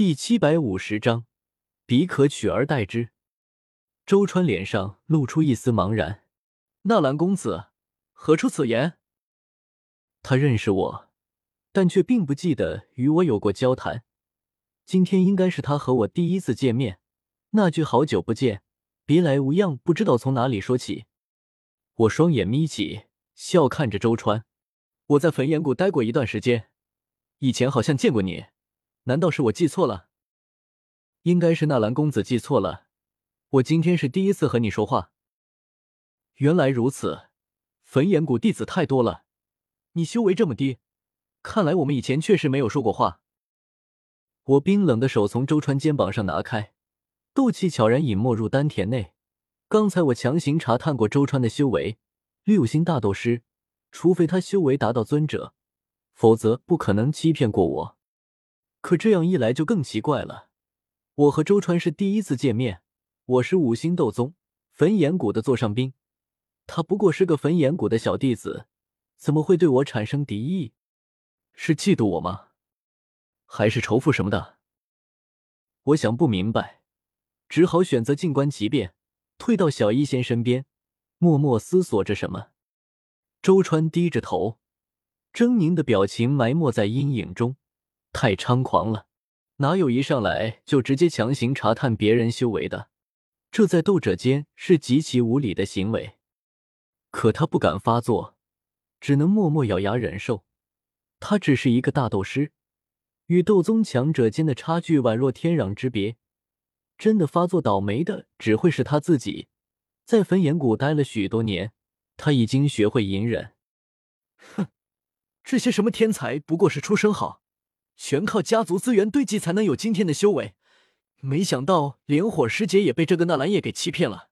第七百五十章，彼可取而代之。周川脸上露出一丝茫然。纳兰公子，何出此言？他认识我，但却并不记得与我有过交谈。今天应该是他和我第一次见面。那句“好久不见，别来无恙”，不知道从哪里说起。我双眼眯起，笑看着周川。我在焚炎谷待过一段时间，以前好像见过你。难道是我记错了？应该是纳兰公子记错了。我今天是第一次和你说话。原来如此，焚炎谷弟子太多了，你修为这么低，看来我们以前确实没有说过话。我冰冷的手从周川肩膀上拿开，斗气悄然隐没入丹田内。刚才我强行查探过周川的修为，六星大斗师，除非他修为达到尊者，否则不可能欺骗过我。可这样一来就更奇怪了。我和周川是第一次见面，我是五星斗宗焚炎谷的座上宾，他不过是个焚炎谷的小弟子，怎么会对我产生敌意？是嫉妒我吗？还是仇富什么的？我想不明白，只好选择静观其变，退到小医仙身边，默默思索着什么。周川低着头，狰狞的表情埋没在阴影中。太猖狂了，哪有一上来就直接强行查探别人修为的？这在斗者间是极其无理的行为。可他不敢发作，只能默默咬牙忍受。他只是一个大斗师，与斗宗强者间的差距宛若天壤之别。真的发作倒霉的只会是他自己。在焚炎谷待了许多年，他已经学会隐忍。哼，这些什么天才不过是出身好。全靠家族资源堆积才能有今天的修为，没想到连火师姐也被这个纳兰叶给欺骗了。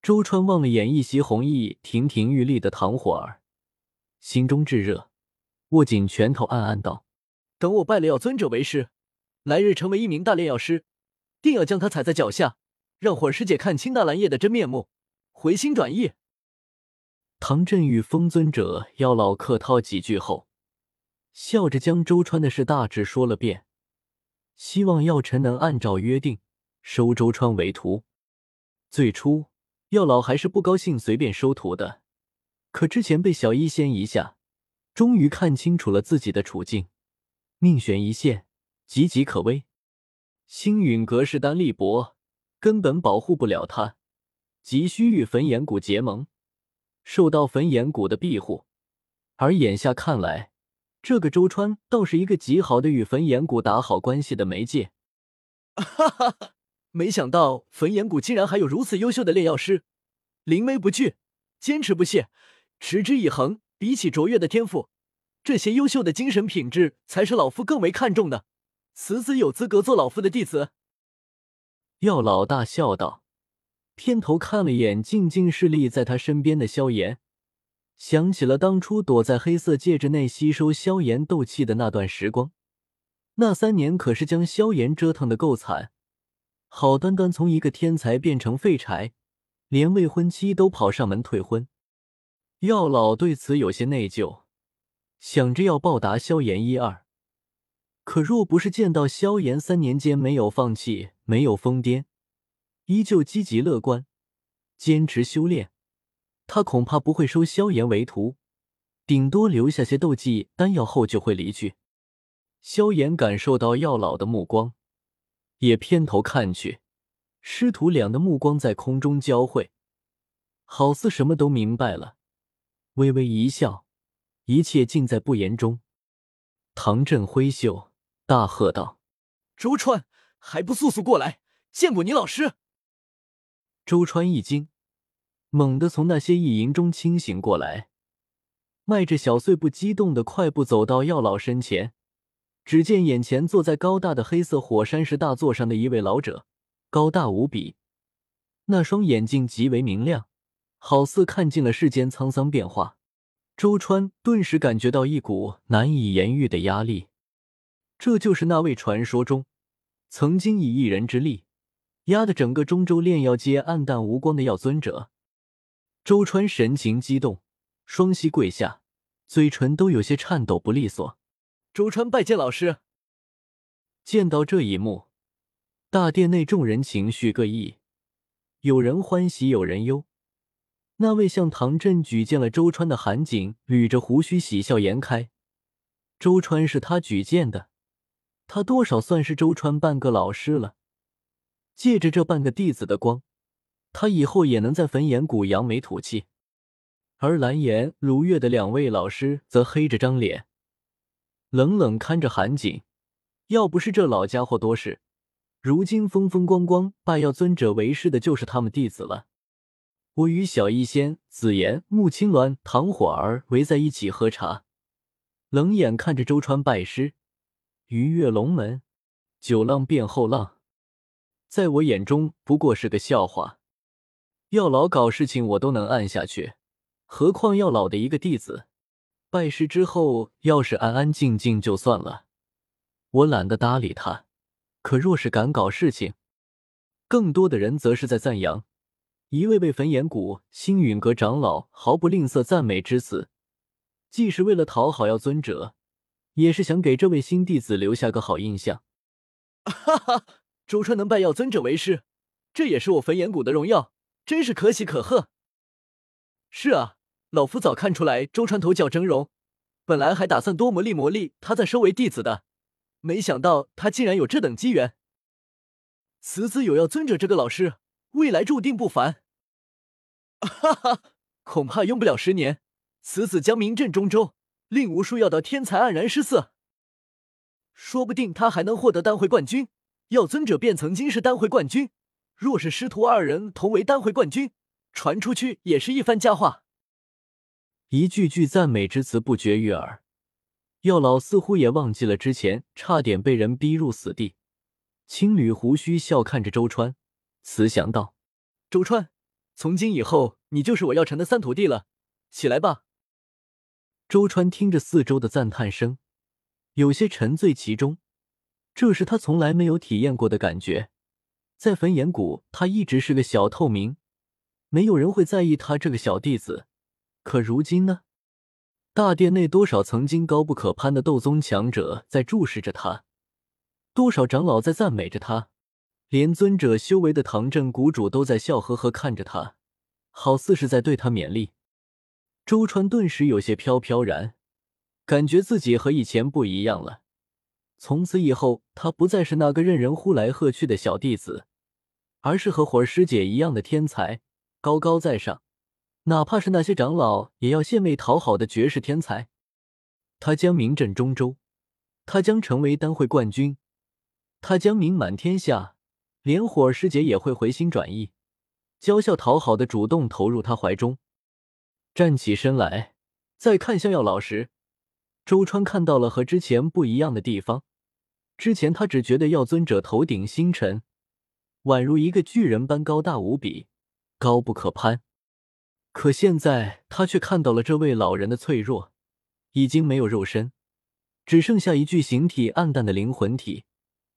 周川望了眼一袭红衣、亭亭玉立的唐火儿，心中炙热，握紧拳头，暗暗道：“等我拜了药尊者为师，来日成为一名大炼药师，定要将他踩在脚下，让火师姐看清纳兰叶的真面目，回心转意。”唐振与风尊者药老客套几句后。笑着将周川的事大致说了遍，希望药尘能按照约定收周川为徒。最初药老还是不高兴随便收徒的，可之前被小医仙一下，终于看清楚了自己的处境，命悬一线，岌岌可危。星陨阁势单力薄，根本保护不了他，急需与焚炎谷结盟，受到焚炎谷的庇护。而眼下看来，这个周川倒是一个极好的与焚炎谷打好关系的媒介。哈哈哈！没想到焚炎谷竟然还有如此优秀的炼药师，临危不惧，坚持不懈，持之以恒。比起卓越的天赋，这些优秀的精神品质才是老夫更为看重的。此子有资格做老夫的弟子。药老大笑道，偏头看了眼静静侍立在他身边的萧炎。想起了当初躲在黑色戒指内吸收萧炎斗气的那段时光，那三年可是将萧炎折腾的够惨，好端端从一个天才变成废柴，连未婚妻都跑上门退婚。药老对此有些内疚，想着要报答萧炎一二，可若不是见到萧炎三年间没有放弃，没有疯癫，依旧积极乐观，坚持修炼。他恐怕不会收萧炎为徒，顶多留下些斗技丹药后就会离去。萧炎感受到药老的目光，也偏头看去，师徒俩的目光在空中交汇，好似什么都明白了，微微一笑，一切尽在不言中。唐振挥袖大喝道：“周川，还不速速过来见过你老师！”周川一惊。猛地从那些意淫中清醒过来，迈着小碎步，激动的快步走到药老身前。只见眼前坐在高大的黑色火山石大座上的一位老者，高大无比，那双眼睛极为明亮，好似看尽了世间沧桑变化。周川顿时感觉到一股难以言喻的压力，这就是那位传说中曾经以一人之力压得整个中州炼药界暗淡无光的药尊者。周川神情激动，双膝跪下，嘴唇都有些颤抖不利索。周川拜见老师。见到这一幕，大殿内众人情绪各异，有人欢喜，有人忧。那位向唐振举荐了周川的韩景捋着胡须，喜笑颜开。周川是他举荐的，他多少算是周川半个老师了。借着这半个弟子的光，他以后也能在焚炎谷扬眉吐气。而蓝颜、如月的两位老师则黑着张脸，冷冷看着韩景。要不是这老家伙多事，如今风风光光拜药尊者为师的就是他们弟子了。我与小医仙、紫妍、穆青鸾、唐火儿围在一起喝茶，冷眼看着周川拜师，鱼跃龙门，九浪变后浪，在我眼中不过是个笑话。药老搞事情我都能按下去。何况药老的一个弟子，拜师之后要是安安静静就算了，我懒得搭理他。可若是敢搞事情，更多的人则是在赞扬。一位位焚炎谷星陨阁长老毫不吝啬赞美之词，既是为了讨好药尊者，也是想给这位新弟子留下个好印象。哈哈，周川能拜药尊者为师，这也是我焚炎谷的荣耀，真是可喜可贺。是啊。老夫早看出来周川头角峥嵘，本来还打算多磨砺磨砺他，再收为弟子的，没想到他竟然有这等机缘。此子有要尊者这个老师，未来注定不凡。哈哈，恐怕用不了十年，此子将名震中州，令无数药道天才黯然失色。说不定他还能获得丹会冠军，药尊者便曾经是丹会冠军，若是师徒二人同为丹会冠军，传出去也是一番佳话。一句句赞美之词不绝于耳，药老似乎也忘记了之前差点被人逼入死地，青缕胡须笑看着周川，慈祥道：“周川，从今以后你就是我药尘的三徒弟了，起来吧。”周川听着四周的赞叹声，有些沉醉其中，这是他从来没有体验过的感觉。在焚炎谷，他一直是个小透明，没有人会在意他这个小弟子。可如今呢？大殿内多少曾经高不可攀的斗宗强者在注视着他，多少长老在赞美着他，连尊者修为的唐镇谷主都在笑呵呵看着他，好似是在对他勉励。周川顿时有些飘飘然，感觉自己和以前不一样了。从此以后，他不再是那个任人呼来喝去的小弟子，而是和火师姐一样的天才，高高在上。哪怕是那些长老也要献媚讨好的绝世天才，他将名震中州，他将成为丹会冠军，他将名满天下，连火师姐也会回心转意，娇笑讨好的主动投入他怀中。站起身来，再看向药老时，周川看到了和之前不一样的地方。之前他只觉得药尊者头顶星辰，宛如一个巨人般高大无比，高不可攀。可现在他却看到了这位老人的脆弱，已经没有肉身，只剩下一具形体暗淡的灵魂体。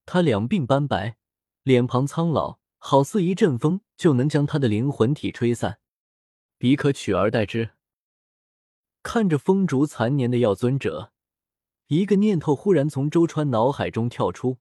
他两鬓斑白，脸庞苍老，好似一阵风就能将他的灵魂体吹散。彼可取而代之。看着风烛残年的药尊者，一个念头忽然从周川脑海中跳出。